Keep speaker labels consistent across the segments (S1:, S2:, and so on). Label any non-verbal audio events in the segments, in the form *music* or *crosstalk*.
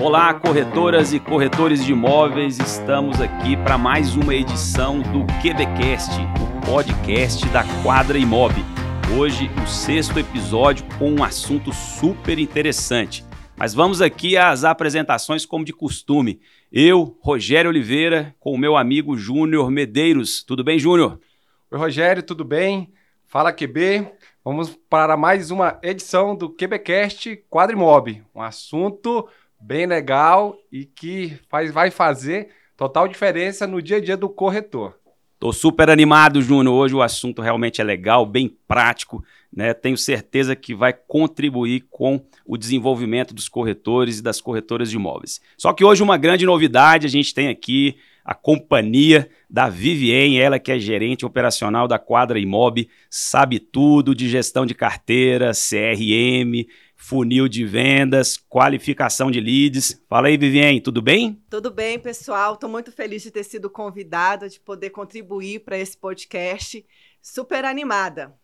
S1: Olá, corretoras e corretores de imóveis, estamos aqui para mais uma edição do QBcast, o podcast da Quadra Imob. Hoje, o sexto episódio com um assunto super interessante. Mas vamos aqui às apresentações como de costume. Eu, Rogério Oliveira, com o meu amigo Júnior Medeiros. Tudo bem, Júnior?
S2: Oi, Rogério, tudo bem? Fala QB. Vamos para mais uma edição do QBcast Quadrimob, um assunto bem legal e que faz, vai fazer total diferença no dia a dia do corretor.
S1: Tô super animado, Júnior. Hoje o assunto realmente é legal, bem prático. Né? Tenho certeza que vai contribuir com o desenvolvimento dos corretores e das corretoras de imóveis. Só que hoje uma grande novidade, a gente tem aqui a companhia da Vivien, ela que é gerente operacional da Quadra Imob, sabe tudo de gestão de carteira, CRM, funil de vendas, qualificação de leads. Fala aí, Vivien, tudo bem?
S3: Tudo bem, pessoal. Estou muito feliz de ter sido convidada, de poder contribuir para esse podcast. Super animada.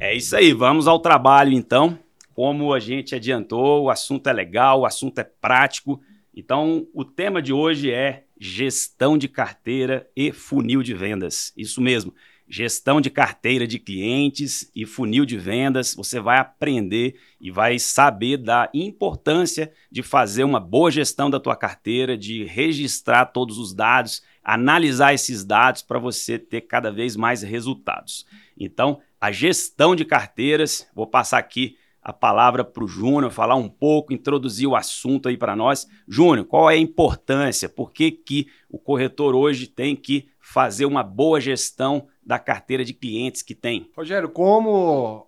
S1: É isso aí, vamos ao trabalho então. Como a gente adiantou, o assunto é legal, o assunto é prático. Então, o tema de hoje é gestão de carteira e funil de vendas. Isso mesmo gestão de carteira de clientes e funil de vendas, você vai aprender e vai saber da importância de fazer uma boa gestão da tua carteira, de registrar todos os dados, analisar esses dados para você ter cada vez mais resultados. Então, a gestão de carteiras, vou passar aqui a palavra para o Júnior falar um pouco, introduzir o assunto aí para nós. Júnior, qual é a importância? Por que, que o corretor hoje tem que fazer uma boa gestão da carteira de clientes que tem?
S2: Rogério, como,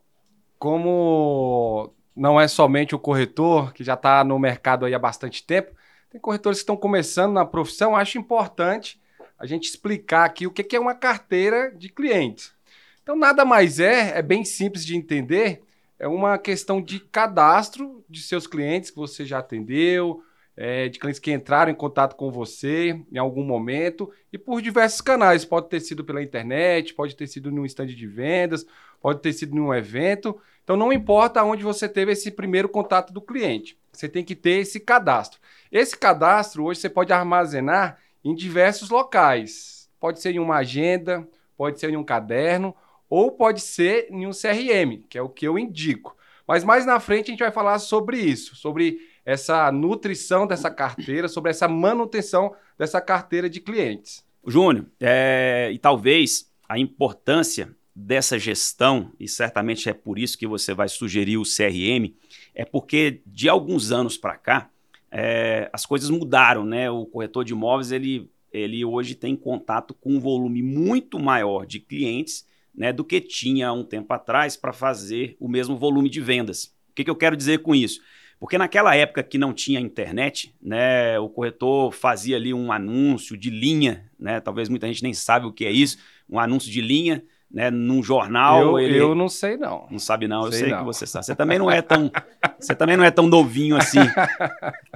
S2: como não é somente o corretor que já está no mercado aí há bastante tempo, tem corretores que estão começando na profissão, acho importante a gente explicar aqui o que é uma carteira de clientes. Então, nada mais é, é bem simples de entender, é uma questão de cadastro de seus clientes que você já atendeu, é, de clientes que entraram em contato com você em algum momento e por diversos canais. Pode ter sido pela internet, pode ter sido num stand de vendas, pode ter sido num evento. Então não importa onde você teve esse primeiro contato do cliente, você tem que ter esse cadastro. Esse cadastro hoje você pode armazenar em diversos locais. Pode ser em uma agenda, pode ser em um caderno ou pode ser em um CRM, que é o que eu indico. Mas mais na frente a gente vai falar sobre isso, sobre essa nutrição dessa carteira, sobre essa manutenção dessa carteira de clientes.
S1: Júnior, é, e talvez a importância dessa gestão, e certamente é por isso que você vai sugerir o CRM, é porque de alguns anos para cá é, as coisas mudaram, né? O corretor de imóveis ele, ele hoje tem contato com um volume muito maior de clientes né, do que tinha um tempo atrás para fazer o mesmo volume de vendas. O que, que eu quero dizer com isso? Porque naquela época que não tinha internet, né, o corretor fazia ali um anúncio de linha, né, talvez muita gente nem sabe o que é isso, um anúncio de linha, né, num jornal.
S2: Eu, ele... eu não sei não.
S1: Não sabe não, eu sei, sei não. que você sabe. Você também não é tão, *laughs* você também não é tão novinho assim.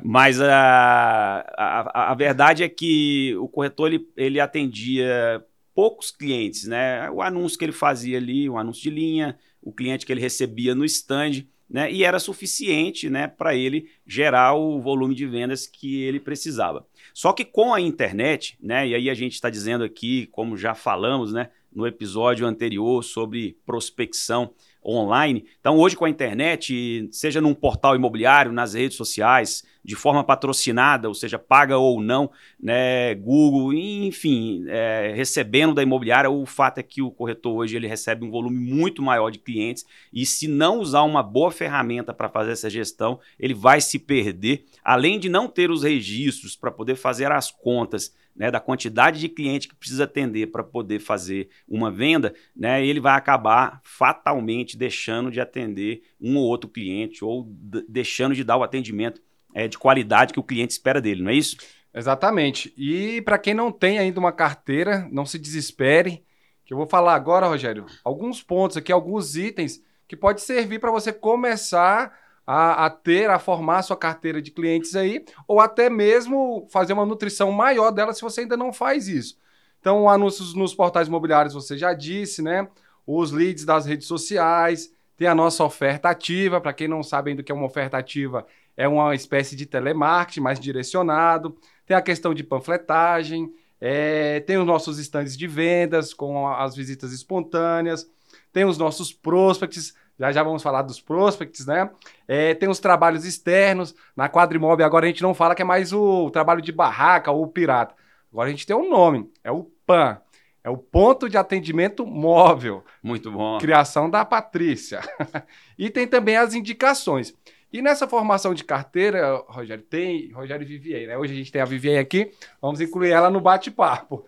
S1: Mas a, a, a verdade é que o corretor ele, ele atendia poucos clientes, né? O anúncio que ele fazia ali, o anúncio de linha, o cliente que ele recebia no stand né? E era suficiente, né, para ele gerar o volume de vendas que ele precisava. Só que com a internet, né, e aí a gente está dizendo aqui, como já falamos, né, no episódio anterior sobre prospecção online. Então, hoje com a internet, seja num portal imobiliário, nas redes sociais, de forma patrocinada, ou seja, paga ou não, né, Google, enfim, é, recebendo da imobiliária, o fato é que o corretor hoje ele recebe um volume muito maior de clientes e se não usar uma boa ferramenta para fazer essa gestão, ele vai se perder, além de não ter os registros para poder fazer as contas né, da quantidade de cliente que precisa atender para poder fazer uma venda, né, ele vai acabar fatalmente deixando de atender um ou outro cliente ou deixando de dar o atendimento é, de qualidade que o cliente espera dele, não é isso?
S2: Exatamente. E para quem não tem ainda uma carteira, não se desespere, que eu vou falar agora, Rogério, alguns pontos aqui, alguns itens que pode servir para você começar a, a, ter, a formar a sua carteira de clientes aí, ou até mesmo fazer uma nutrição maior dela se você ainda não faz isso. Então, anúncios nos portais imobiliários, você já disse, né? Os leads das redes sociais, tem a nossa oferta ativa. Para quem não sabe ainda o que é uma oferta ativa, é uma espécie de telemarketing mais direcionado. Tem a questão de panfletagem, é, tem os nossos estandes de vendas com as visitas espontâneas, tem os nossos prospects, já já vamos falar dos prospects, né? É, tem os trabalhos externos. Na Quadrimob agora a gente não fala que é mais o trabalho de barraca ou pirata. Agora a gente tem um nome, é o PAN. É o ponto de atendimento móvel.
S1: Muito bom.
S2: Criação da Patrícia. *laughs* e tem também as indicações. E nessa formação de carteira, Rogério, tem Rogério Vivier, né? Hoje a gente tem a Vivier aqui, vamos incluir ela no bate-papo.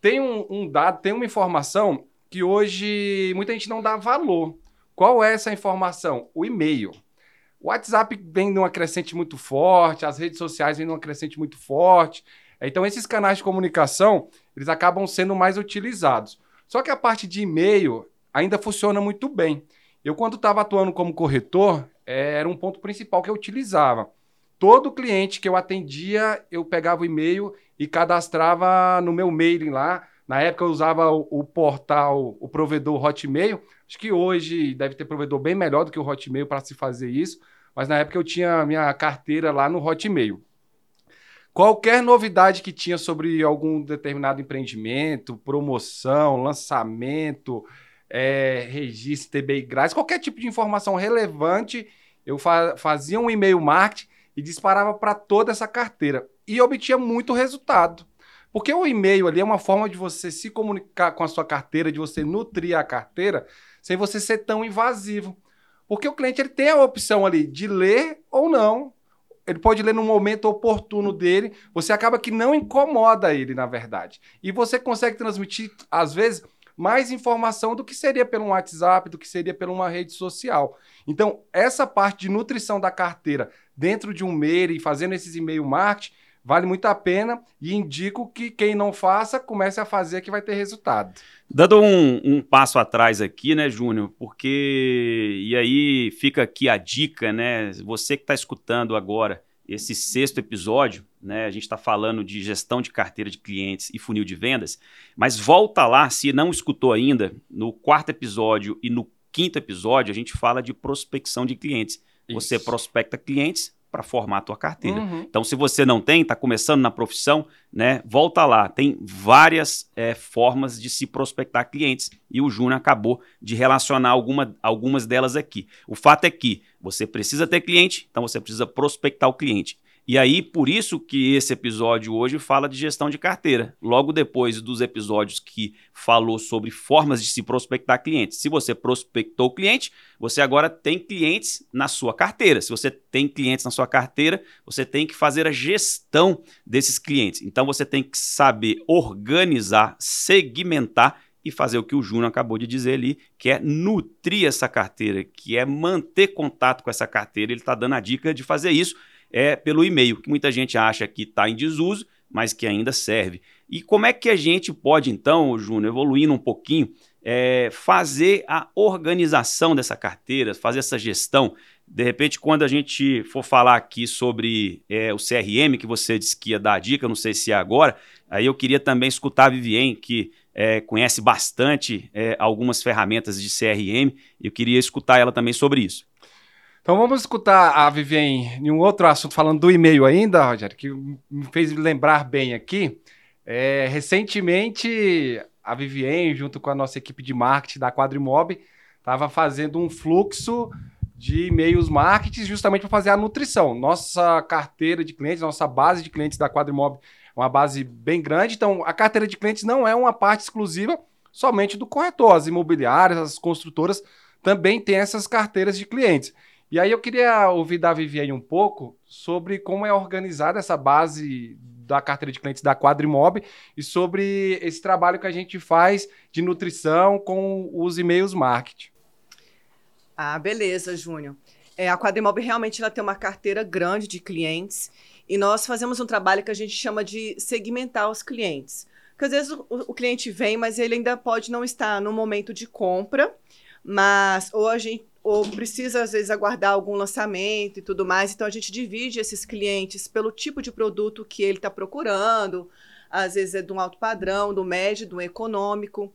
S2: Tem um, um dado, tem uma informação que hoje muita gente não dá valor. Qual é essa informação? O e-mail. O WhatsApp vem numa crescente muito forte, as redes sociais vêm numa crescente muito forte. Então, esses canais de comunicação, eles acabam sendo mais utilizados. Só que a parte de e-mail ainda funciona muito bem. Eu, quando estava atuando como corretor, era um ponto principal que eu utilizava. Todo cliente que eu atendia, eu pegava o e-mail e cadastrava no meu mailing lá. Na época eu usava o, o, portal, o provedor Hotmail. Acho que hoje deve ter provedor bem melhor do que o Hotmail para se fazer isso. Mas na época eu tinha minha carteira lá no Hotmail. Qualquer novidade que tinha sobre algum determinado empreendimento, promoção, lançamento, é, registro, TBI grátis, qualquer tipo de informação relevante, eu fa fazia um e-mail marketing e disparava para toda essa carteira. E obtinha muito resultado. Porque o e-mail ali é uma forma de você se comunicar com a sua carteira, de você nutrir a carteira, sem você ser tão invasivo. Porque o cliente ele tem a opção ali de ler ou não, ele pode ler no momento oportuno dele, você acaba que não incomoda ele, na verdade. E você consegue transmitir, às vezes, mais informação do que seria pelo WhatsApp, do que seria por uma rede social. Então, essa parte de nutrição da carteira dentro de um mail e fazendo esses e-mail marketing, vale muito a pena e indico que quem não faça, comece a fazer que vai ter resultado.
S1: Dando um, um passo atrás aqui, né, Júnior, porque e aí fica aqui a dica, né, você que está escutando agora esse sexto episódio, né, a gente está falando de gestão de carteira de clientes e funil de vendas, mas volta lá, se não escutou ainda, no quarto episódio e no quinto episódio a gente fala de prospecção de clientes. Isso. Você prospecta clientes para formar a tua carteira. Uhum. Então, se você não tem, está começando na profissão, né? Volta lá. Tem várias é, formas de se prospectar clientes e o Júnior acabou de relacionar alguma, algumas delas aqui. O fato é que você precisa ter cliente, então você precisa prospectar o cliente. E aí, por isso que esse episódio hoje fala de gestão de carteira. Logo depois dos episódios que falou sobre formas de se prospectar clientes. Se você prospectou cliente, você agora tem clientes na sua carteira. Se você tem clientes na sua carteira, você tem que fazer a gestão desses clientes. Então você tem que saber organizar, segmentar e fazer o que o Júnior acabou de dizer ali, que é nutrir essa carteira, que é manter contato com essa carteira. Ele está dando a dica de fazer isso é pelo e-mail, que muita gente acha que está em desuso, mas que ainda serve. E como é que a gente pode, então, Júnior, evoluindo um pouquinho, é, fazer a organização dessa carteira, fazer essa gestão? De repente, quando a gente for falar aqui sobre é, o CRM, que você disse que ia dar a dica, não sei se é agora, aí eu queria também escutar a Vivien, que é, conhece bastante é, algumas ferramentas de CRM, eu queria escutar ela também sobre isso.
S2: Então vamos escutar a Viviane em um outro assunto, falando do e-mail ainda, Rogério, que me fez lembrar bem aqui. É, recentemente, a Viviane, junto com a nossa equipe de marketing da Quadrimob, estava fazendo um fluxo de e-mails marketing justamente para fazer a nutrição. Nossa carteira de clientes, nossa base de clientes da Quadrimob é uma base bem grande, então a carteira de clientes não é uma parte exclusiva somente do corretor. As imobiliárias, as construtoras também têm essas carteiras de clientes. E aí eu queria ouvir da Viviane um pouco sobre como é organizada essa base da carteira de clientes da Quadrimob e sobre esse trabalho que a gente faz de nutrição com os e-mails marketing.
S3: Ah, beleza, Júnior. É, a Quadrimob realmente ela tem uma carteira grande de clientes e nós fazemos um trabalho que a gente chama de segmentar os clientes. Porque às vezes o, o cliente vem, mas ele ainda pode não estar no momento de compra, mas ou a gente ou precisa às vezes aguardar algum lançamento e tudo mais. Então a gente divide esses clientes pelo tipo de produto que ele está procurando. Às vezes é de um alto padrão, do médio, do econômico.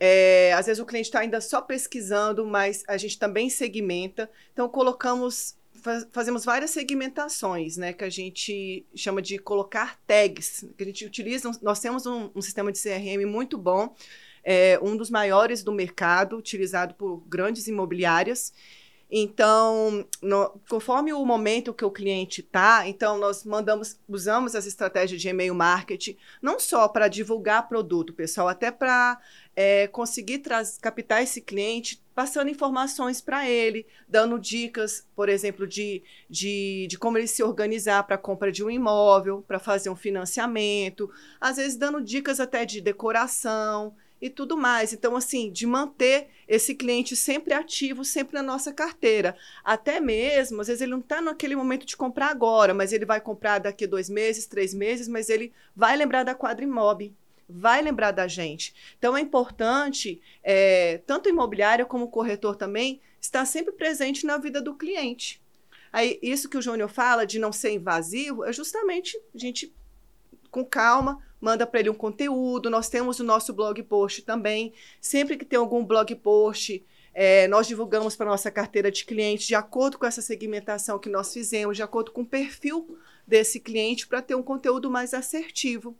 S3: É, às vezes o cliente está ainda só pesquisando, mas a gente também segmenta. Então colocamos faz, fazemos várias segmentações, né? Que a gente chama de colocar tags, que a gente utiliza. Nós temos um, um sistema de CRM muito bom, é, um dos maiores do mercado, utilizado por grandes imobiliárias. Então, no, conforme o momento que o cliente está, então nós mandamos, usamos essa estratégia de e-mail marketing, não só para divulgar produto, pessoal, até para é, conseguir captar esse cliente, passando informações para ele, dando dicas, por exemplo, de, de, de como ele se organizar para a compra de um imóvel, para fazer um financiamento, às vezes dando dicas até de decoração e tudo mais. Então, assim, de manter esse cliente sempre ativo, sempre na nossa carteira. Até mesmo, às vezes ele não está naquele momento de comprar agora, mas ele vai comprar daqui a dois meses, três meses, mas ele vai lembrar da Quadrimob, vai lembrar da gente. Então, é importante, é, tanto o imobiliário como corretor também, estar sempre presente na vida do cliente. Aí, isso que o Júnior fala de não ser invasivo, é justamente a gente, com calma, manda para ele um conteúdo. Nós temos o nosso blog post também. Sempre que tem algum blog post, é, nós divulgamos para nossa carteira de clientes de acordo com essa segmentação que nós fizemos, de acordo com o perfil desse cliente, para ter um conteúdo mais assertivo.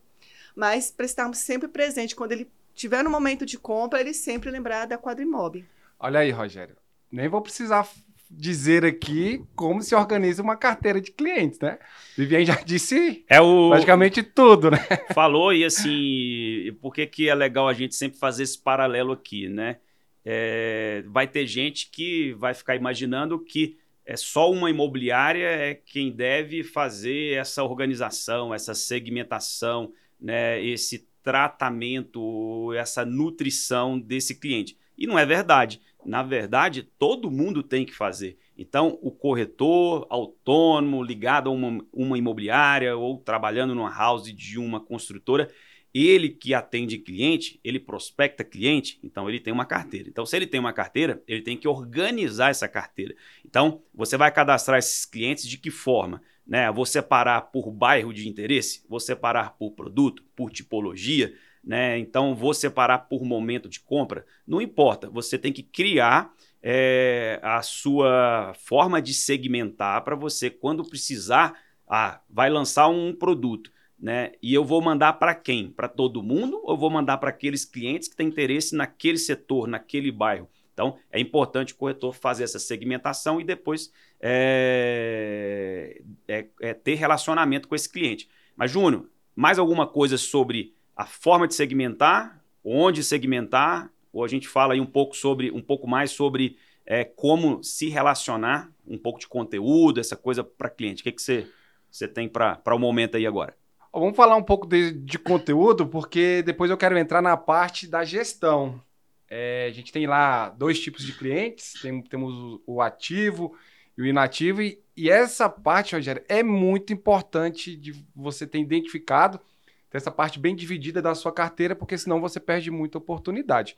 S3: Mas para estarmos sempre presentes quando ele tiver no momento de compra, ele sempre lembrar da Quadrimob.
S2: Olha aí, Rogério. Nem vou precisar dizer aqui como se organiza uma carteira de clientes, né? Viviane já *laughs* disse
S1: é o...
S2: praticamente tudo, né?
S1: Falou, e assim, por que, que é legal a gente sempre fazer esse paralelo aqui, né? É, vai ter gente que vai ficar imaginando que é só uma imobiliária é quem deve fazer essa organização, essa segmentação, né, esse tratamento, essa nutrição desse cliente. E não é verdade. Na verdade, todo mundo tem que fazer. Então, o corretor autônomo, ligado a uma, uma imobiliária ou trabalhando numa house de uma construtora, ele que atende cliente, ele prospecta cliente, então ele tem uma carteira. Então, se ele tem uma carteira, ele tem que organizar essa carteira. Então, você vai cadastrar esses clientes de que forma? Né? Vou separar por bairro de interesse, vou separar por produto, por tipologia, né? Então vou separar por momento de compra. Não importa, você tem que criar é, a sua forma de segmentar para você, quando precisar, ah, vai lançar um produto. Né? E eu vou mandar para quem? Para todo mundo ou vou mandar para aqueles clientes que têm interesse naquele setor, naquele bairro? Então, é importante o corretor fazer essa segmentação e depois é, é, é ter relacionamento com esse cliente. Mas, Júnior, mais alguma coisa sobre a forma de segmentar, onde segmentar, ou a gente fala aí um pouco sobre um pouco mais sobre é, como se relacionar, um pouco de conteúdo, essa coisa para cliente. O que, que você, você tem para o momento aí agora?
S2: Vamos falar um pouco de, de, conteúdo, porque depois eu quero entrar na parte da gestão. É, a gente tem lá dois tipos de clientes, tem, temos o ativo e o inativo, e, e essa parte, Rogério, é muito importante de você ter identificado ter essa parte bem dividida da sua carteira, porque senão você perde muita oportunidade.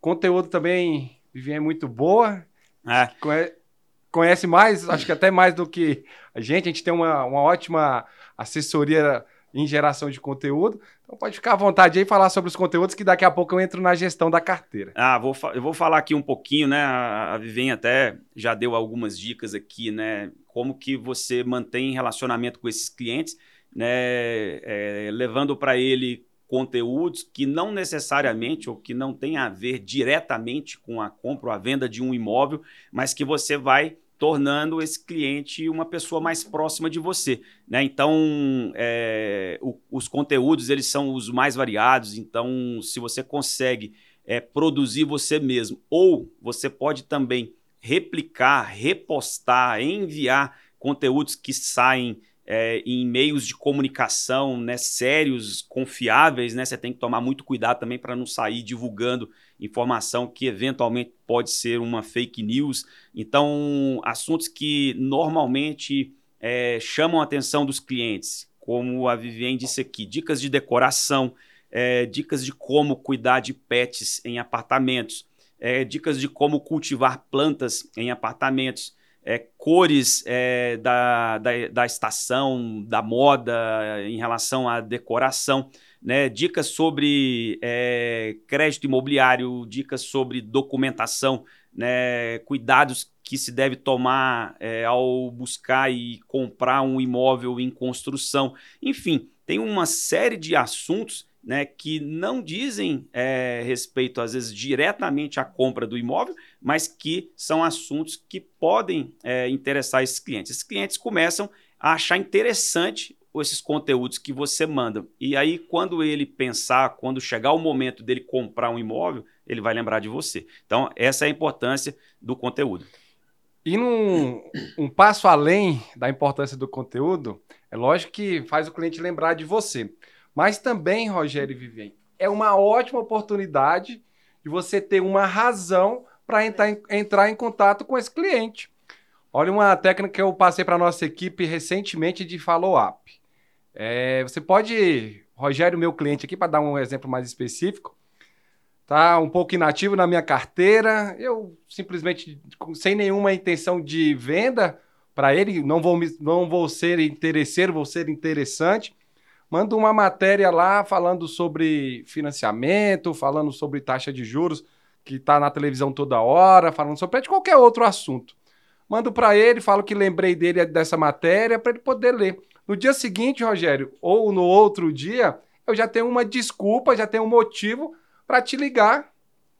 S2: Conteúdo também, Viviane, é muito boa. É. Conhece mais, acho que até mais do que a gente. A gente tem uma, uma ótima assessoria em geração de conteúdo. Então pode ficar à vontade aí falar sobre os conteúdos que daqui a pouco eu entro na gestão da carteira.
S1: Ah, vou eu vou falar aqui um pouquinho, né? A Vivem até já deu algumas dicas aqui, né? Como que você mantém relacionamento com esses clientes né, é, levando para ele conteúdos que não necessariamente ou que não tem a ver diretamente com a compra ou a venda de um imóvel, mas que você vai tornando esse cliente uma pessoa mais próxima de você. Né? Então, é, o, os conteúdos eles são os mais variados. Então, se você consegue é, produzir você mesmo, ou você pode também replicar, repostar, enviar conteúdos que saem é, em meios de comunicação né, sérios, confiáveis, né, você tem que tomar muito cuidado também para não sair divulgando informação que eventualmente pode ser uma fake news. Então, assuntos que normalmente é, chamam a atenção dos clientes, como a Viviane disse aqui, dicas de decoração, é, dicas de como cuidar de pets em apartamentos, é, dicas de como cultivar plantas em apartamentos é, cores é, da, da, da, estação, da moda em relação à decoração, né? dicas sobre é, crédito imobiliário, dicas sobre documentação, né? cuidados que se deve tomar é, ao buscar e comprar um imóvel em construção. Enfim, tem uma série de assuntos né, que não dizem é, respeito, às vezes, diretamente à compra do imóvel, mas que são assuntos que podem é, interessar esses clientes. Esses clientes começam a achar interessante esses conteúdos que você manda. E aí, quando ele pensar, quando chegar o momento dele comprar um imóvel, ele vai lembrar de você. Então, essa é a importância do conteúdo.
S2: E num um passo além da importância do conteúdo, é lógico que faz o cliente lembrar de você. Mas também, Rogério e Vivien, é uma ótima oportunidade de você ter uma razão para entrar, entrar em contato com esse cliente. Olha uma técnica que eu passei para nossa equipe recentemente de follow-up. É, você pode, Rogério, meu cliente aqui, para dar um exemplo mais específico, tá um pouco inativo na minha carteira, eu simplesmente, sem nenhuma intenção de venda para ele, não vou, não vou ser interesseiro, vou ser interessante, manda uma matéria lá falando sobre financiamento, falando sobre taxa de juros, que está na televisão toda hora, falando sobre qualquer outro assunto. Mando para ele, falo que lembrei dele dessa matéria para ele poder ler. No dia seguinte, Rogério, ou no outro dia, eu já tenho uma desculpa, já tenho um motivo para te ligar,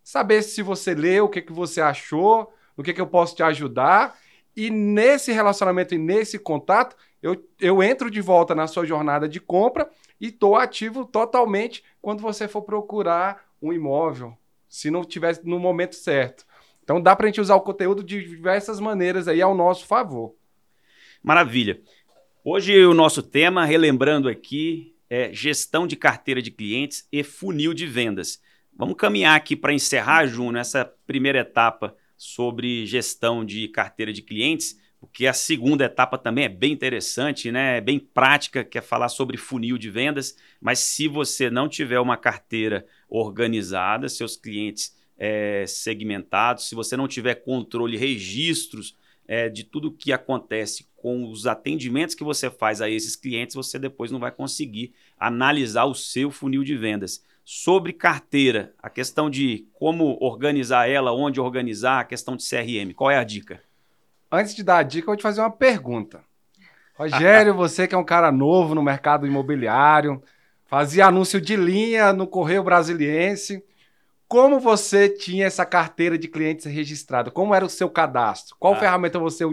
S2: saber se você leu, o que, que você achou, o que, que eu posso te ajudar. E nesse relacionamento e nesse contato, eu, eu entro de volta na sua jornada de compra e estou ativo totalmente quando você for procurar um imóvel, se não estiver no momento certo. Então dá para a gente usar o conteúdo de diversas maneiras aí ao nosso favor.
S1: Maravilha. Hoje o nosso tema, relembrando aqui, é gestão de carteira de clientes e funil de vendas. Vamos caminhar aqui para encerrar, Juno, essa primeira etapa sobre gestão de carteira de clientes porque a segunda etapa também é bem interessante, né? É bem prática, que é falar sobre funil de vendas. Mas se você não tiver uma carteira organizada, seus clientes é, segmentados, se você não tiver controle, registros é, de tudo que acontece com os atendimentos que você faz a esses clientes, você depois não vai conseguir analisar o seu funil de vendas. Sobre carteira, a questão de como organizar ela, onde organizar, a questão de CRM, qual é a dica?
S2: Antes de dar a dica, eu vou te fazer uma pergunta. Rogério, *laughs* você que é um cara novo no mercado imobiliário, fazia anúncio de linha no Correio Brasiliense. Como você tinha essa carteira de clientes registrada? Como era o seu cadastro? Qual ah. ferramenta você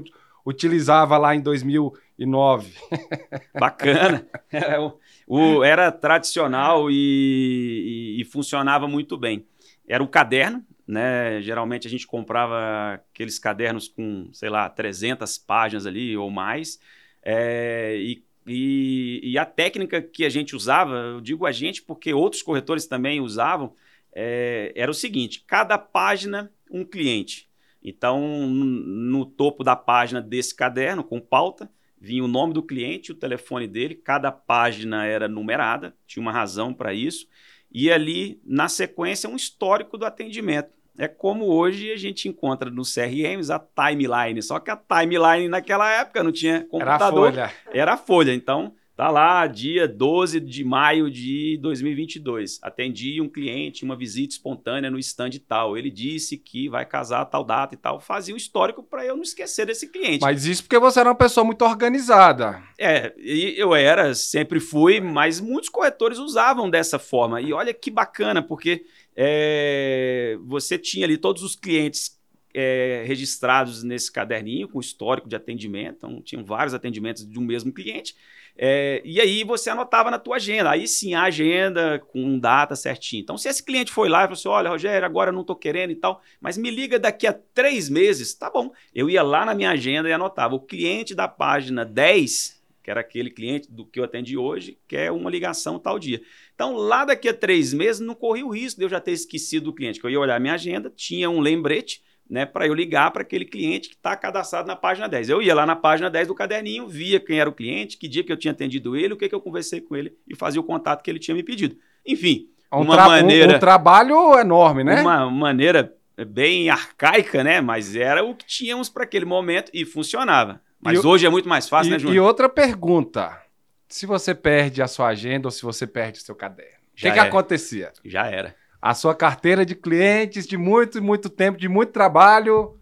S2: utilizava lá em 2009? *laughs*
S1: Bacana. É, o, o, era tradicional e, e, e funcionava muito bem. Era o caderno, né? Geralmente a gente comprava aqueles cadernos com, sei lá, 300 páginas ali ou mais. É, e, e, e, a técnica que a gente usava, eu digo a gente porque outros corretores também usavam, é, era o seguinte: cada página, um cliente. Então, no topo da página desse caderno, com pauta, vinha o nome do cliente, o telefone dele, cada página era numerada, tinha uma razão para isso, e ali, na sequência, um histórico do atendimento. É como hoje a gente encontra nos CRMs a timeline, só que a timeline naquela época não tinha computador. Era a folha. Era a folha. Então, tá lá, dia 12 de maio de 2022. Atendi um cliente, uma visita espontânea no stand tal. Ele disse que vai casar a tal data e tal. Fazia um histórico para eu não esquecer desse cliente.
S2: Mas isso porque você era uma pessoa muito organizada.
S1: É, eu era, sempre fui, mas muitos corretores usavam dessa forma. E olha que bacana, porque é, você tinha ali todos os clientes é, registrados nesse caderninho com histórico de atendimento, então tinham vários atendimentos de um mesmo cliente. É, e aí você anotava na tua agenda, aí sim a agenda com data certinho. Então, se esse cliente foi lá e falou assim: olha, Rogério, agora não estou querendo e tal, mas me liga daqui a três meses, tá bom. Eu ia lá na minha agenda e anotava o cliente da página 10 que era aquele cliente do que eu atendi hoje, quer uma ligação tal dia. Então, lá daqui a três meses, não corri o risco de eu já ter esquecido do cliente, que eu ia olhar minha agenda, tinha um lembrete, né, para eu ligar para aquele cliente que está cadastrado na página 10. Eu ia lá na página 10 do caderninho, via quem era o cliente, que dia que eu tinha atendido ele, o que, que eu conversei com ele e fazia o contato que ele tinha me pedido. Enfim,
S2: um uma maneira... Um, um trabalho enorme, né?
S1: Uma maneira bem arcaica, né? Mas era o que tínhamos para aquele momento e funcionava. Mas e hoje é muito mais fácil,
S2: e,
S1: né, Júnior?
S2: E outra pergunta. Se você perde a sua agenda ou se você perde o seu caderno, o que, que acontecia?
S1: Já era.
S2: A sua carteira de clientes de muito, muito tempo, de muito trabalho,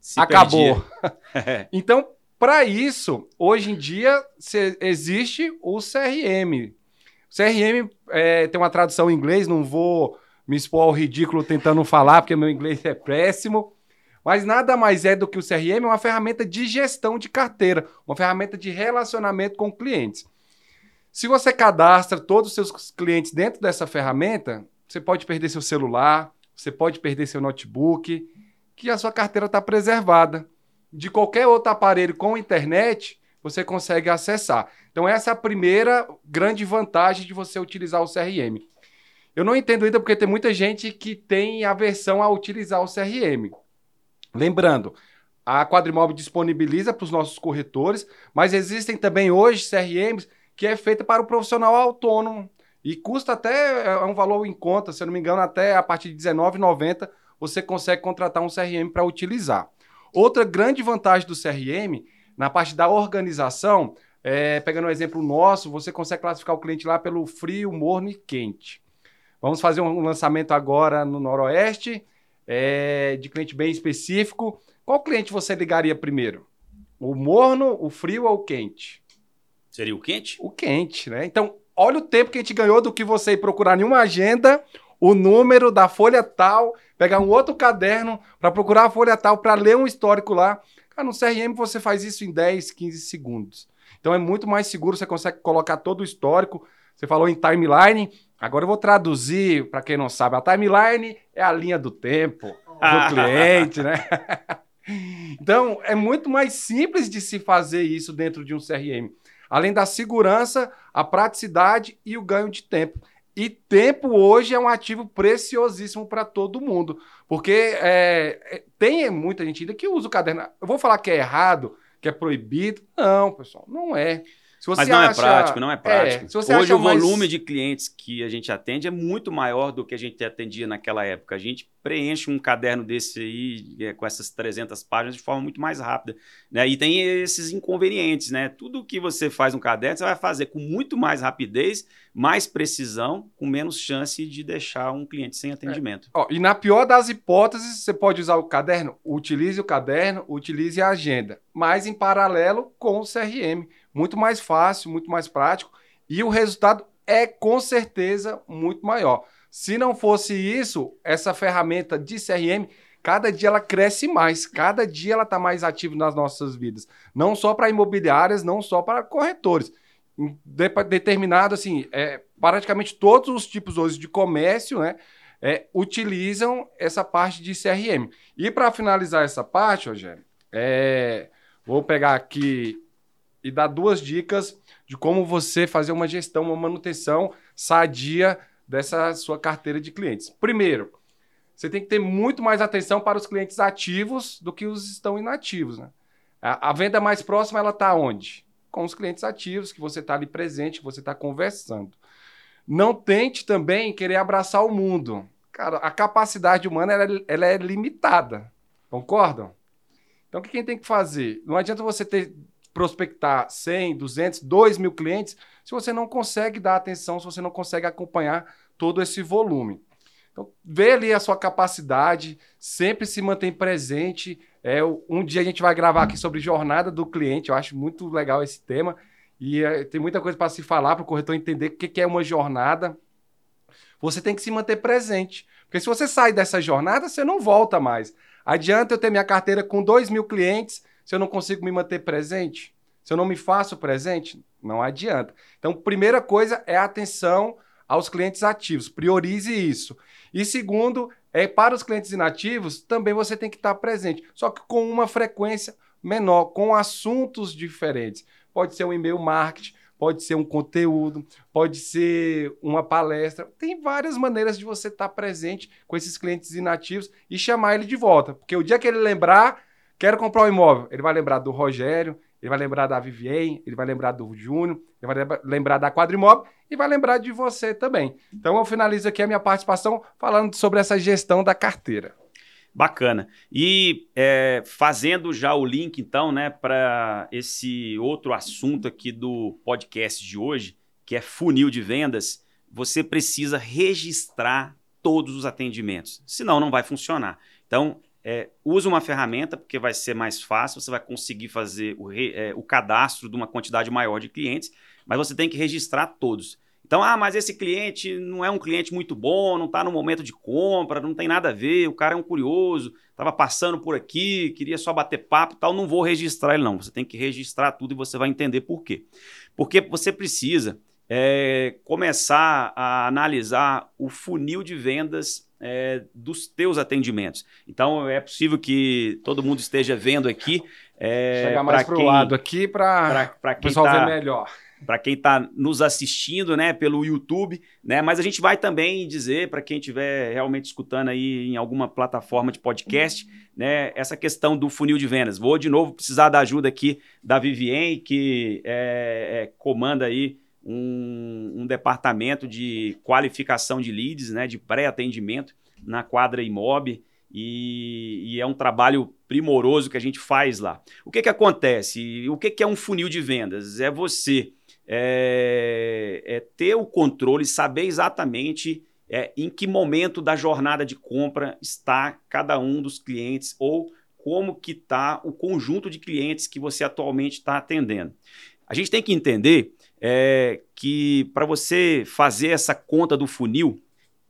S1: Se
S2: acabou. *laughs* então, para isso, hoje em dia existe o CRM. O CRM é, tem uma tradução em inglês, não vou me expor ao ridículo tentando falar, porque meu inglês é péssimo. Mas nada mais é do que o CRM, uma ferramenta de gestão de carteira, uma ferramenta de relacionamento com clientes. Se você cadastra todos os seus clientes dentro dessa ferramenta, você pode perder seu celular, você pode perder seu notebook, que a sua carteira está preservada. De qualquer outro aparelho com internet, você consegue acessar. Então, essa é a primeira grande vantagem de você utilizar o CRM. Eu não entendo ainda porque tem muita gente que tem aversão a utilizar o CRM. Lembrando, a Quadrimob disponibiliza para os nossos corretores, mas existem também hoje CRMs que é feita para o profissional autônomo e custa até é um valor em conta, se eu não me engano, até a partir de R$19,90 você consegue contratar um CRM para utilizar. Outra grande vantagem do CRM, na parte da organização, é, pegando um exemplo nosso, você consegue classificar o cliente lá pelo frio, morno e quente. Vamos fazer um lançamento agora no Noroeste, é, de cliente bem específico. Qual cliente você ligaria primeiro? O morno, o frio ou o quente?
S1: Seria o quente?
S2: O quente, né? Então, olha o tempo que a gente ganhou do que você ir procurar em uma agenda o número da folha tal, pegar um outro caderno para procurar a folha tal, para ler um histórico lá. Cara, no CRM você faz isso em 10, 15 segundos. Então é muito mais seguro, você consegue colocar todo o histórico. Você falou em timeline, Agora eu vou traduzir, para quem não sabe, a timeline é a linha do tempo do cliente, né? *laughs* então, é muito mais simples de se fazer isso dentro de um CRM. Além da segurança, a praticidade e o ganho de tempo. E tempo hoje é um ativo preciosíssimo para todo mundo. Porque é, é, tem muita gente ainda que usa o caderno. Eu vou falar que é errado, que é proibido. Não, pessoal, não é.
S1: Mas não é acha... é prático, não é prático. É, Hoje o volume mais... de clientes que a gente atende é muito maior do que a gente atendia naquela época. A gente preenche um caderno desse aí, é, com essas 300 páginas, de forma muito mais rápida. Né? E tem esses inconvenientes, né? Tudo que você faz no caderno, você vai fazer com muito mais rapidez, mais precisão, com menos chance de deixar um cliente sem atendimento.
S2: É. Ó, e na pior das hipóteses, você pode usar o caderno, utilize o caderno, utilize a agenda, mas em paralelo com o CRM muito mais fácil, muito mais prático e o resultado é com certeza muito maior. Se não fosse isso, essa ferramenta de CRM, cada dia ela cresce mais, cada dia ela está mais ativa nas nossas vidas. Não só para imobiliárias, não só para corretores. De, determinado, assim, é, praticamente todos os tipos hoje de comércio, né? É, utilizam essa parte de CRM. E para finalizar essa parte, Rogério, é, vou pegar aqui e dar duas dicas de como você fazer uma gestão, uma manutenção sadia dessa sua carteira de clientes. Primeiro, você tem que ter muito mais atenção para os clientes ativos do que os estão inativos. Né? A, a venda mais próxima ela está onde? Com os clientes ativos, que você está ali presente, que você está conversando. Não tente também querer abraçar o mundo. Cara, a capacidade humana ela, é, ela é limitada. Concordam? Então, o que quem tem que fazer? Não adianta você ter prospectar 100, 200, 2 mil clientes se você não consegue dar atenção, se você não consegue acompanhar todo esse volume. Então, vê ali a sua capacidade, sempre se mantém presente. É, um dia a gente vai gravar aqui sobre jornada do cliente, eu acho muito legal esse tema. E é, tem muita coisa para se falar, para o corretor entender o que, que é uma jornada. Você tem que se manter presente. Porque se você sai dessa jornada, você não volta mais. Adianta eu ter minha carteira com 2 mil clientes, se eu não consigo me manter presente, se eu não me faço presente, não adianta. Então, primeira coisa é atenção aos clientes ativos, priorize isso. E segundo, é para os clientes inativos, também você tem que estar presente, só que com uma frequência menor, com assuntos diferentes. Pode ser um e-mail marketing, pode ser um conteúdo, pode ser uma palestra. Tem várias maneiras de você estar presente com esses clientes inativos e chamar ele de volta, porque o dia que ele lembrar, Quero comprar um imóvel. Ele vai lembrar do Rogério, ele vai lembrar da Vivien, ele vai lembrar do Júnior, ele vai lembrar da Quadrimóvel e vai lembrar de você também. Então eu finalizo aqui a minha participação falando sobre essa gestão da carteira.
S1: Bacana. E é, fazendo já o link, então, né, para esse outro assunto aqui do podcast de hoje, que é funil de vendas, você precisa registrar todos os atendimentos, senão não vai funcionar. Então, é, usa uma ferramenta, porque vai ser mais fácil, você vai conseguir fazer o, re, é, o cadastro de uma quantidade maior de clientes, mas você tem que registrar todos. Então, ah, mas esse cliente não é um cliente muito bom, não está no momento de compra, não tem nada a ver, o cara é um curioso, estava passando por aqui, queria só bater papo e tal, não vou registrar ele não. Você tem que registrar tudo e você vai entender por quê. Porque você precisa é, começar a analisar o funil de vendas é, dos teus atendimentos. Então, é possível que todo mundo esteja vendo aqui.
S2: É, Chegar mais para o lado aqui para o pessoal tá, ver melhor
S1: para quem está nos assistindo, né, pelo YouTube, né, mas a gente vai também dizer para quem estiver realmente escutando aí em alguma plataforma de podcast, né, essa questão do funil de vendas. Vou de novo precisar da ajuda aqui da Vivien, que é, é, comanda aí um, um, departamento de qualificação de leads, né, de pré-atendimento na quadra Imob. E, e, é um trabalho primoroso que a gente faz lá. O que, que acontece? O que, que é um funil de vendas? É você é, é ter o controle, saber exatamente é, em que momento da jornada de compra está cada um dos clientes ou como que está o conjunto de clientes que você atualmente está atendendo. A gente tem que entender é, que para você fazer essa conta do funil,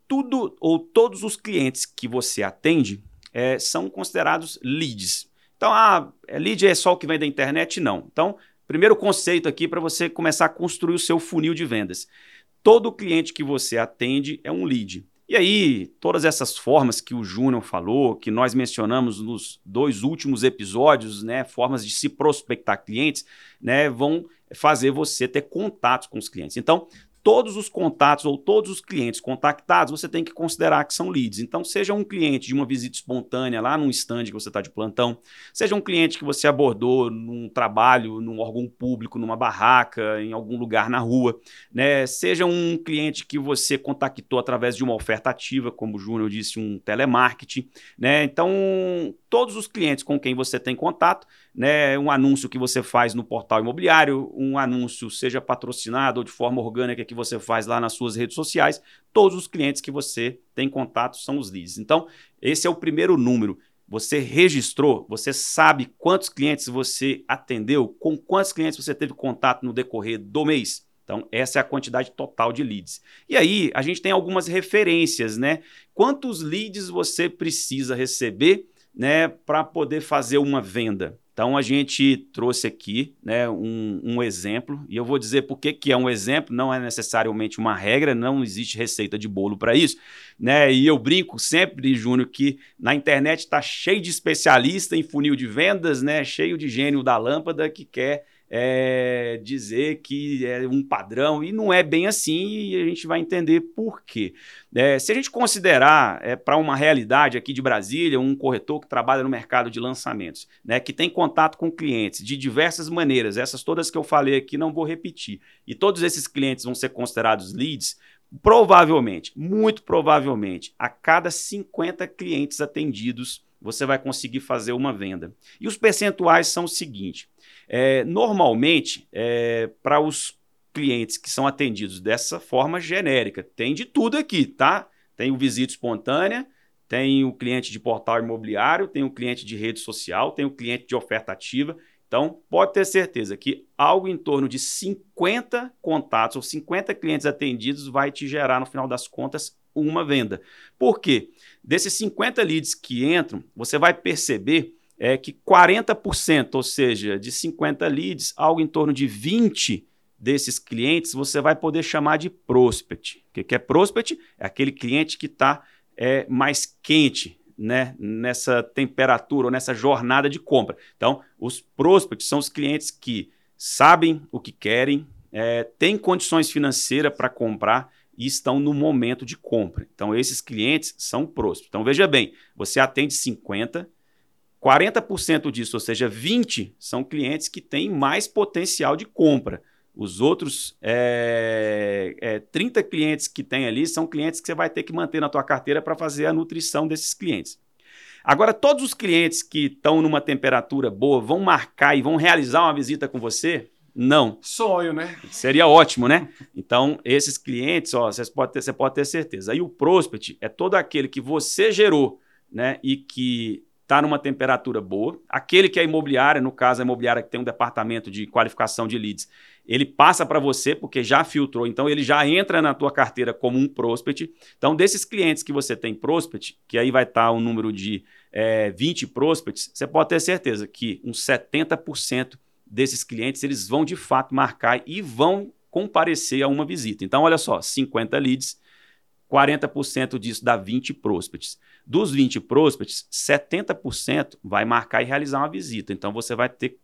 S1: tudo ou todos os clientes que você atende é, são considerados leads. Então, ah, lead é só o que vem da internet? Não. Então, Primeiro conceito aqui para você começar a construir o seu funil de vendas. Todo cliente que você atende é um lead. E aí, todas essas formas que o Júnior falou, que nós mencionamos nos dois últimos episódios, né, formas de se prospectar clientes, né, vão fazer você ter contatos com os clientes. Então, todos os contatos ou todos os clientes contactados, você tem que considerar que são leads. Então, seja um cliente de uma visita espontânea lá num stand que você está de plantão, seja um cliente que você abordou num trabalho, num órgão público, numa barraca, em algum lugar na rua, né? seja um cliente que você contactou através de uma oferta ativa, como o Júnior disse, um telemarketing. Né? Então, todos os clientes com quem você tem contato, né, um anúncio que você faz no portal imobiliário, um anúncio seja patrocinado ou de forma orgânica que você faz lá nas suas redes sociais, todos os clientes que você tem contato são os leads. Então, esse é o primeiro número. Você registrou, você sabe quantos clientes você atendeu, com quantos clientes você teve contato no decorrer do mês. Então, essa é a quantidade total de leads. E aí, a gente tem algumas referências, né? Quantos leads você precisa receber né, para poder fazer uma venda? Então a gente trouxe aqui né, um, um, exemplo, e eu vou dizer por que, que é um exemplo, não é necessariamente uma regra, não existe receita de bolo para isso. Né? E eu brinco sempre, Júnior, que na internet está cheio de especialista em funil de vendas, né? cheio de gênio da lâmpada que quer é, dizer que é um padrão, e não é bem assim, e a gente vai entender por quê. É, se a gente considerar é, para uma realidade aqui de Brasília, um corretor que trabalha no mercado de lançamentos, né, que tem contato com clientes de diversas maneiras, essas todas que eu falei aqui não vou repetir, e todos esses clientes vão ser considerados leads, provavelmente, muito provavelmente, a cada 50 clientes atendidos, você vai conseguir fazer uma venda. E os percentuais são o seguinte: é, normalmente, é, para os clientes que são atendidos dessa forma genérica, tem de tudo aqui, tá? Tem o visita espontânea, tem o cliente de portal imobiliário, tem o cliente de rede social, tem o cliente de oferta ativa. Então, pode ter certeza que algo em torno de 50 contatos ou 50 clientes atendidos vai te gerar, no final das contas, uma venda. Por quê? Desses 50 leads que entram, você vai perceber é que 40%, ou seja, de 50 leads, algo em torno de 20 desses clientes você vai poder chamar de prospect. O que é prospect? É aquele cliente que está é, mais quente né, nessa temperatura ou nessa jornada de compra. Então, os prospects são os clientes que sabem o que querem, é, têm condições financeiras para comprar e estão no momento de compra. Então, esses clientes são prospects. Então, veja bem, você atende 50, 40% disso, ou seja, 20 são clientes que têm mais potencial de compra. Os outros é, é, 30 clientes que tem ali são clientes que você vai ter que manter na tua carteira para fazer a nutrição desses clientes. Agora, todos os clientes que estão numa temperatura boa vão marcar e vão realizar uma visita com você? Não.
S2: Sonho, né?
S1: Seria ótimo, né? Então, esses clientes, ó, você pode ter, você pode ter certeza. Aí o prospect é todo aquele que você gerou, né? E que está numa temperatura boa. Aquele que é imobiliária, no caso a imobiliária que tem um departamento de qualificação de leads, ele passa para você porque já filtrou, então ele já entra na tua carteira como um prospect. Então, desses clientes que você tem prospect, que aí vai estar tá um número de é, 20 prospects, você pode ter certeza que uns 70% desses clientes eles vão de fato marcar e vão comparecer a uma visita. Então, olha só, 50 leads, 40% disso dá 20 prospects. Dos 20 prospects, 70% vai marcar e realizar uma visita. Então, você vai ter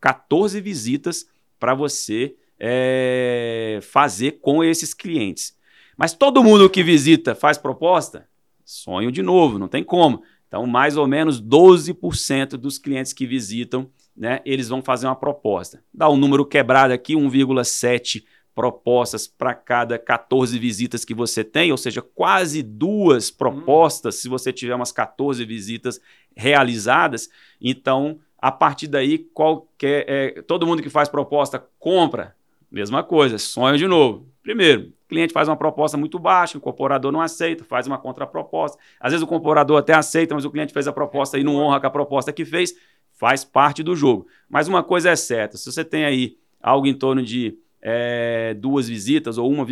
S1: 14 visitas para você é, fazer com esses clientes. Mas todo mundo que visita faz proposta? Sonho de novo, não tem como. Então, mais ou menos 12% dos clientes que visitam, né, eles vão fazer uma proposta. Dá um número quebrado aqui, 1,7 propostas para cada 14 visitas que você tem, ou seja, quase duas propostas hum. se você tiver umas 14 visitas realizadas. Então, a partir daí, qualquer, é, todo mundo que faz proposta compra, mesma coisa, sonho de novo. Primeiro, o cliente faz uma proposta muito baixa, o incorporador não aceita, faz uma contraproposta. Às vezes o incorporador até aceita, mas o cliente fez a proposta e não honra com a proposta que fez, faz parte do jogo. Mas uma coisa é certa, se você tem aí algo em torno de é, duas visitas ou uma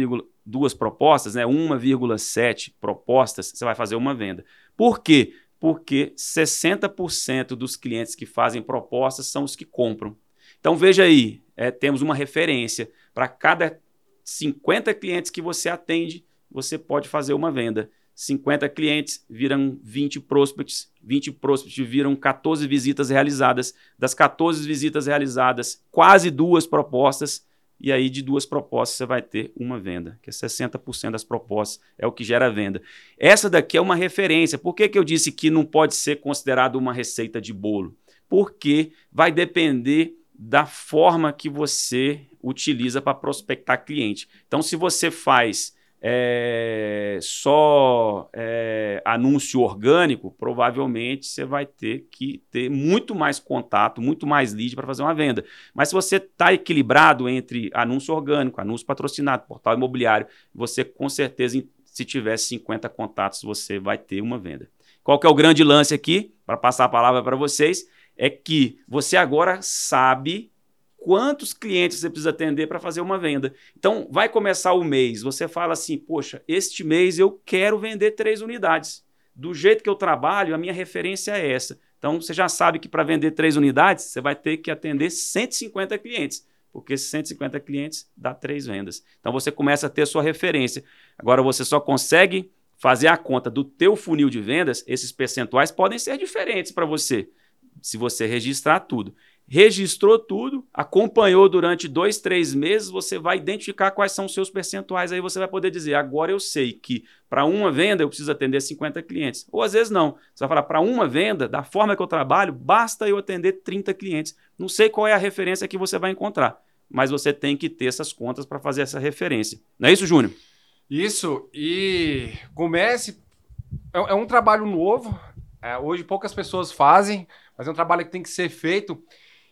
S1: duas propostas, né, 1,7 propostas, você vai fazer uma venda. Por quê? porque 60% dos clientes que fazem propostas são os que compram. Então veja aí, é, temos uma referência. Para cada 50 clientes que você atende, você pode fazer uma venda. 50 clientes viram 20 prospects, 20 prospects viram 14 visitas realizadas. Das 14 visitas realizadas, quase duas propostas e aí de duas propostas você vai ter uma venda, que é 60% das propostas é o que gera venda. Essa daqui é uma referência. Por que, que eu disse que não pode ser considerado uma receita de bolo? Porque vai depender da forma que você utiliza para prospectar cliente. Então, se você faz é, só é, anúncio orgânico, provavelmente você vai ter que ter muito mais contato, muito mais lead para fazer uma venda. Mas se você está equilibrado entre anúncio orgânico, anúncio patrocinado, portal imobiliário, você com certeza, se tiver 50 contatos, você vai ter uma venda. Qual que é o grande lance aqui, para passar a palavra para vocês, é que você agora sabe quantos clientes você precisa atender para fazer uma venda. Então, vai começar o mês, você fala assim: poxa, este mês eu quero vender três unidades. Do jeito que eu trabalho, a minha referência é essa. Então, você já sabe que para vender três unidades, você vai ter que atender 150 clientes, porque 150 clientes dá três vendas. Então, você começa a ter sua referência. Agora, você só consegue fazer a conta do teu funil de vendas, esses percentuais podem ser diferentes para você, se você registrar tudo registrou tudo, acompanhou durante dois, três meses, você vai identificar quais são os seus percentuais. Aí você vai poder dizer: agora eu sei que para uma venda eu preciso atender 50 clientes. Ou às vezes não. Você vai falar: para uma venda, da forma que eu trabalho, basta eu atender 30 clientes. Não sei qual é a referência que você vai encontrar, mas você tem que ter essas contas para fazer essa referência. Não é isso, Júnior?
S2: Isso. E comece. É, é um trabalho novo. É, hoje poucas pessoas fazem, mas é um trabalho que tem que ser feito.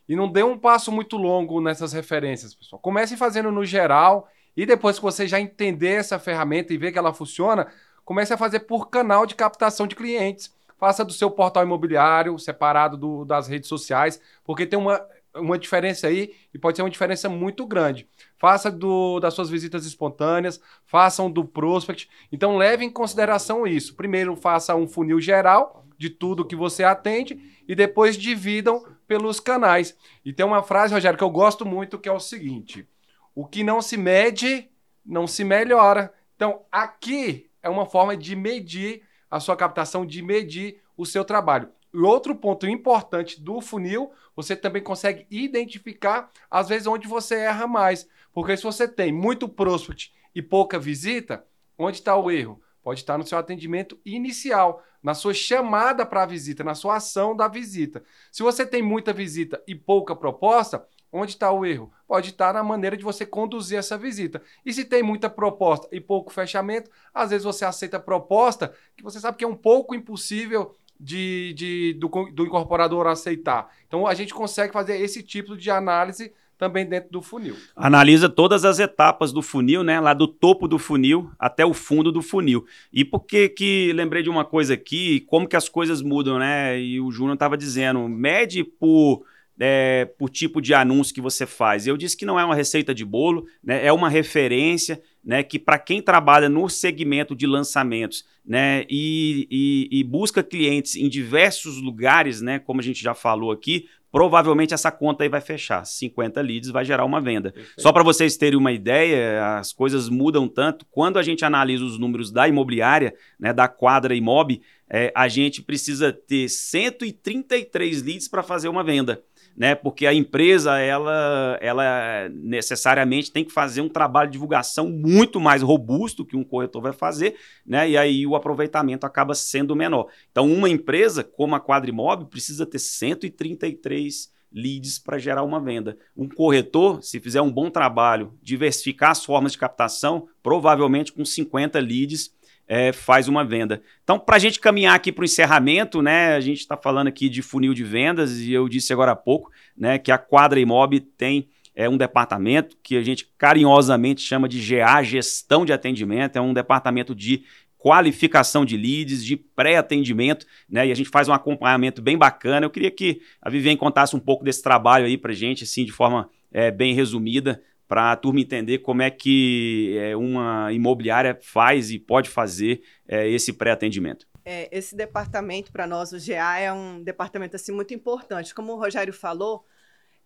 S2: E não dê um passo muito longo nessas referências, pessoal. Comece fazendo no geral e depois que você já entender essa ferramenta e ver que ela funciona, comece a fazer por canal de captação de clientes. Faça do seu portal imobiliário separado do, das redes sociais, porque tem uma, uma diferença aí e pode ser uma diferença muito grande. Faça do, das suas visitas espontâneas, façam do prospect. Então leve em consideração isso. Primeiro faça um funil geral de tudo que você atende e depois dividam pelos canais. E tem uma frase, Rogério, que eu gosto muito, que é o seguinte: o que não se mede, não se melhora. Então, aqui é uma forma de medir a sua captação, de medir o seu trabalho. E outro ponto importante do funil, você também consegue identificar, às vezes, onde você erra mais. Porque se você tem muito prospect e pouca visita, onde está o erro? Pode estar no seu atendimento inicial, na sua chamada para a visita, na sua ação da visita. Se você tem muita visita e pouca proposta, onde está o erro? Pode estar na maneira de você conduzir essa visita. E se tem muita proposta e pouco fechamento, às vezes você aceita proposta que você sabe que é um pouco impossível de, de do, do, incorporador aceitar. Então a gente consegue fazer esse tipo de análise também dentro do funil.
S1: Analisa todas as etapas do funil, né? Lá do topo do funil até o fundo do funil. E por que que lembrei de uma coisa aqui, como que as coisas mudam, né? E o Júnior estava dizendo, mede por é, por tipo de anúncio que você faz. Eu disse que não é uma receita de bolo, né, é uma referência né, que para quem trabalha no segmento de lançamentos né, e, e, e, busca clientes em diversos lugares, né, como a gente já falou aqui, provavelmente essa conta aí vai fechar. 50 leads vai gerar uma venda. Perfeito. Só para vocês terem uma ideia, as coisas mudam tanto. Quando a gente analisa os números da imobiliária, né, da quadra imob, é, a gente precisa ter 133 leads para fazer uma venda né? Porque a empresa ela, ela necessariamente tem que fazer um trabalho de divulgação muito mais robusto que um corretor vai fazer, né? E aí o aproveitamento acaba sendo menor. Então, uma empresa como a Quadrimob precisa ter 133 leads para gerar uma venda. Um corretor, se fizer um bom trabalho, diversificar as formas de captação, provavelmente com 50 leads é, faz uma venda. Então, para a gente caminhar aqui para o encerramento, né, a gente está falando aqui de funil de vendas e eu disse agora há pouco né, que a Quadra Imob tem é, um departamento que a gente carinhosamente chama de GA, Gestão de Atendimento, é um departamento de qualificação de leads, de pré-atendimento, né? E a gente faz um acompanhamento bem bacana. Eu queria que a Vivien contasse um pouco desse trabalho aí para gente, assim, de forma é, bem resumida, para a turma entender como é que é, uma imobiliária faz e pode fazer é, esse pré-atendimento.
S3: É, esse departamento para nós, o GA, é um departamento assim muito importante. Como o Rogério falou,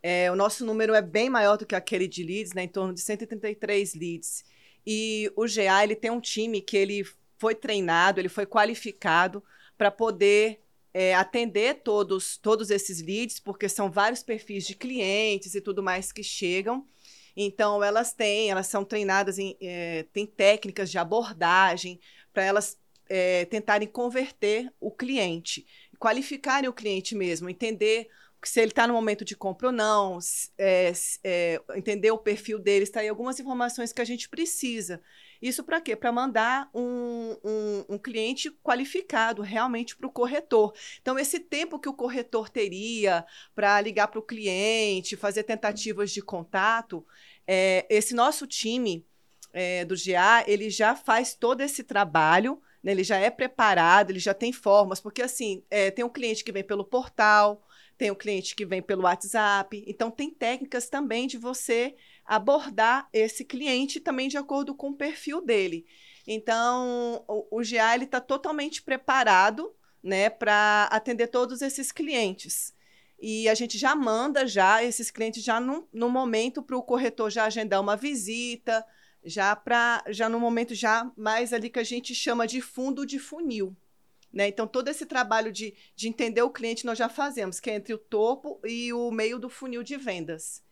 S3: é, o nosso número é bem maior do que aquele de leads, né, em torno de 133 leads. E o GA ele tem um time que ele foi treinado, ele foi qualificado para poder é, atender todos, todos esses leads, porque são vários perfis de clientes e tudo mais que chegam. Então, elas têm, elas são treinadas em, é, têm técnicas de abordagem para elas é, tentarem converter o cliente, qualificarem o cliente mesmo, entender se ele está no momento de compra ou não, é, é, entender o perfil dele, está aí algumas informações que a gente precisa. Isso para quê? Para mandar um, um, um, cliente qualificado realmente para o corretor. Então, esse tempo que o corretor teria para ligar para o cliente, fazer tentativas de contato, é, esse nosso time é, do GA, ele já faz todo esse trabalho, né, ele já é preparado, ele já tem formas, porque assim, é, tem um cliente que vem pelo portal, tem um cliente que vem pelo WhatsApp, então tem técnicas também de você abordar esse cliente também de acordo com o perfil dele. Então, o, o GA está totalmente preparado né, para atender todos esses clientes. E a gente já manda já esses clientes já no, no momento para o corretor já agendar uma visita, já para já no momento já mais ali que a gente chama de fundo de funil. Né? Então, todo esse trabalho de, de entender o cliente nós já fazemos, que é entre o topo e o meio do funil de vendas.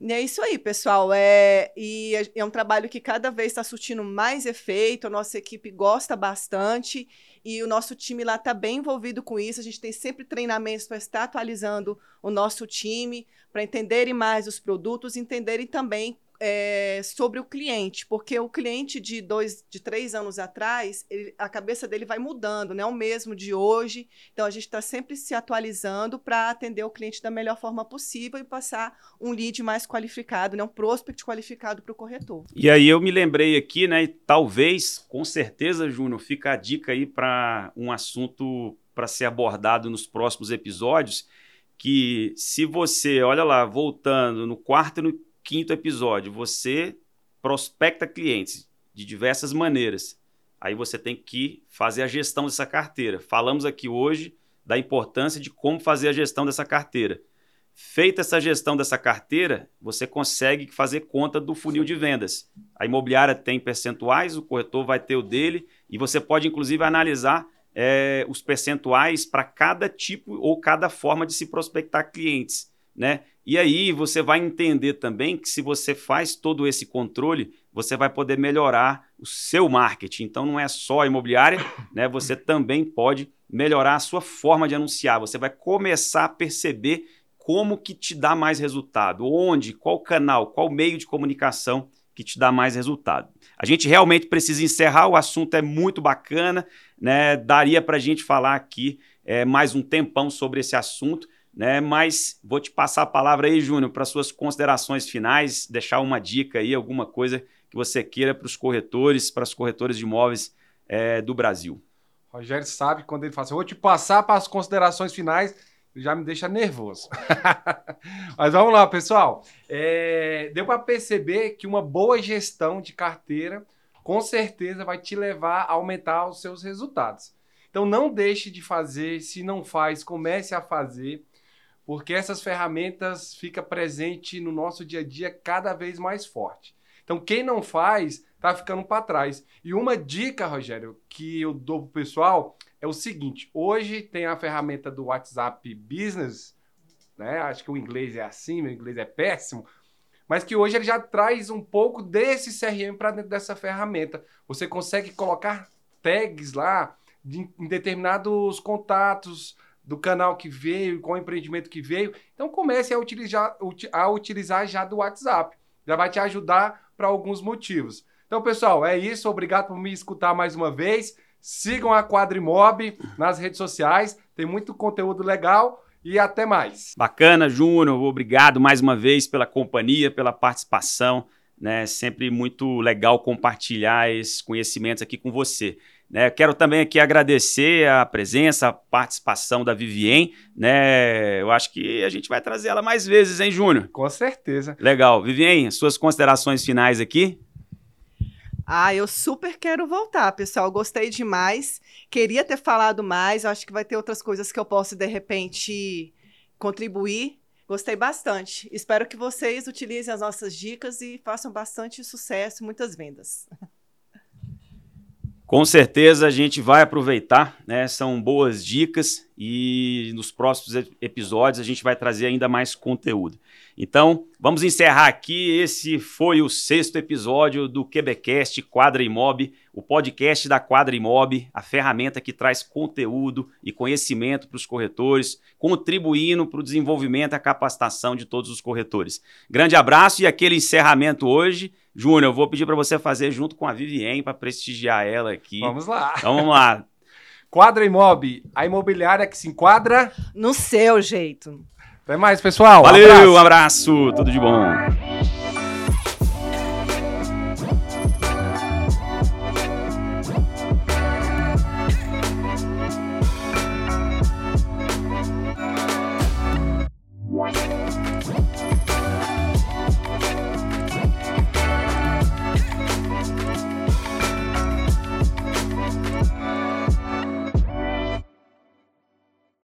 S3: E é isso aí, pessoal. É, e é, um trabalho que cada vez está surtindo mais efeito, a nossa equipe gosta bastante e o nosso time lá está bem envolvido com isso. A gente tem sempre treinamentos para estar atualizando o nosso time, para entenderem mais os produtos, entenderem também é, sobre o cliente, porque o cliente de dois, de três anos atrás, ele, a cabeça dele vai mudando, não é o mesmo de hoje. Então a gente está sempre se atualizando para atender o cliente da melhor forma possível e passar um lead mais qualificado, né, um prospect qualificado para o corretor.
S1: E aí eu me lembrei aqui, né, e talvez, com certeza, Júnior, fica a dica aí para um assunto para ser abordado nos próximos episódios, que se você, olha lá, voltando no quarto e no quinto episódio, você prospecta clientes de diversas maneiras. Aí você tem que fazer a gestão dessa carteira. Falamos aqui hoje da importância de como fazer a gestão dessa carteira. Feita essa gestão dessa carteira, você consegue fazer conta do funil de vendas. A imobiliária tem percentuais, o corretor vai ter o dele, e você pode inclusive analisar é, os percentuais para cada tipo ou cada forma de se prospectar clientes. Né? E aí você vai entender também que se você faz todo esse controle, você vai poder melhorar o seu marketing. Então não é só a imobiliária, *coughs* né? Você também pode melhorar a sua forma de anunciar. Você vai começar a perceber como que te dá mais resultado, onde, qual canal, qual meio de comunicação que te dá mais resultado. A gente realmente precisa encerrar, o assunto é muito bacana, né? Daria para a gente falar aqui é, mais um tempão sobre esse assunto, né? Mas vou te passar a palavra aí, Júnior, para suas considerações finais, deixar uma dica aí, alguma coisa que você queira para os corretores, para as corretoras de imóveis é, do Brasil.
S2: Rogério sabe quando ele fala assim, vou te passar para as considerações finais, ele já me deixa nervoso. *laughs* Mas vamos lá, pessoal. É, deu para perceber que uma boa gestão de carteira com certeza vai te levar a aumentar os seus resultados. Então não deixe de fazer, se não faz, comece a fazer porque essas ferramentas ficam presentes no nosso dia a dia cada vez mais forte. Então, quem não faz, está ficando para trás. E uma dica, Rogério, que eu dou para o pessoal é o seguinte: hoje tem a ferramenta do WhatsApp Business, né? Acho que o inglês é assim, meu inglês é péssimo. Mas que hoje ele já traz um pouco desse CRM para dentro dessa ferramenta. Você consegue colocar tags lá de, em determinados contatos, do canal que veio, qual empreendimento que veio. Então comece a utilizar, a utilizar já do WhatsApp. Já vai te ajudar para alguns motivos. Então, pessoal, é isso. Obrigado por me escutar mais uma vez. Sigam a Quadrimob nas redes sociais. Tem muito conteúdo legal e até mais.
S1: Bacana, Júnior. Obrigado mais uma vez pela companhia, pela participação. Né? Sempre muito legal compartilhar esses conhecimentos aqui com você. Né, quero também aqui agradecer a presença, a participação da Vivien. Né? Eu acho que a gente vai trazer ela mais vezes, hein, Júnior?
S2: Com certeza.
S1: Legal. Vivien, suas considerações finais aqui?
S3: Ah, eu super quero voltar, pessoal. Gostei demais. Queria ter falado mais. Acho que vai ter outras coisas que eu posso, de repente, contribuir. Gostei bastante. Espero que vocês utilizem as nossas dicas e façam bastante sucesso, muitas vendas. *laughs*
S1: Com certeza a gente vai aproveitar, né? São boas dicas e nos próximos episódios a gente vai trazer ainda mais conteúdo. Então, vamos encerrar aqui. Esse foi o sexto episódio do Quebecast Quadra Imob, o podcast da Quadra Imob, a ferramenta que traz conteúdo e conhecimento para os corretores, contribuindo para o desenvolvimento e a capacitação de todos os corretores. Grande abraço e aquele encerramento hoje Júnior, eu vou pedir para você fazer junto com a Vivien para prestigiar ela aqui.
S2: Vamos lá.
S1: Então vamos lá.
S2: Quadra Imob, a imobiliária que se enquadra
S3: no seu jeito.
S2: Até mais, pessoal.
S1: Valeu, um abraço, um abraço tudo de bom.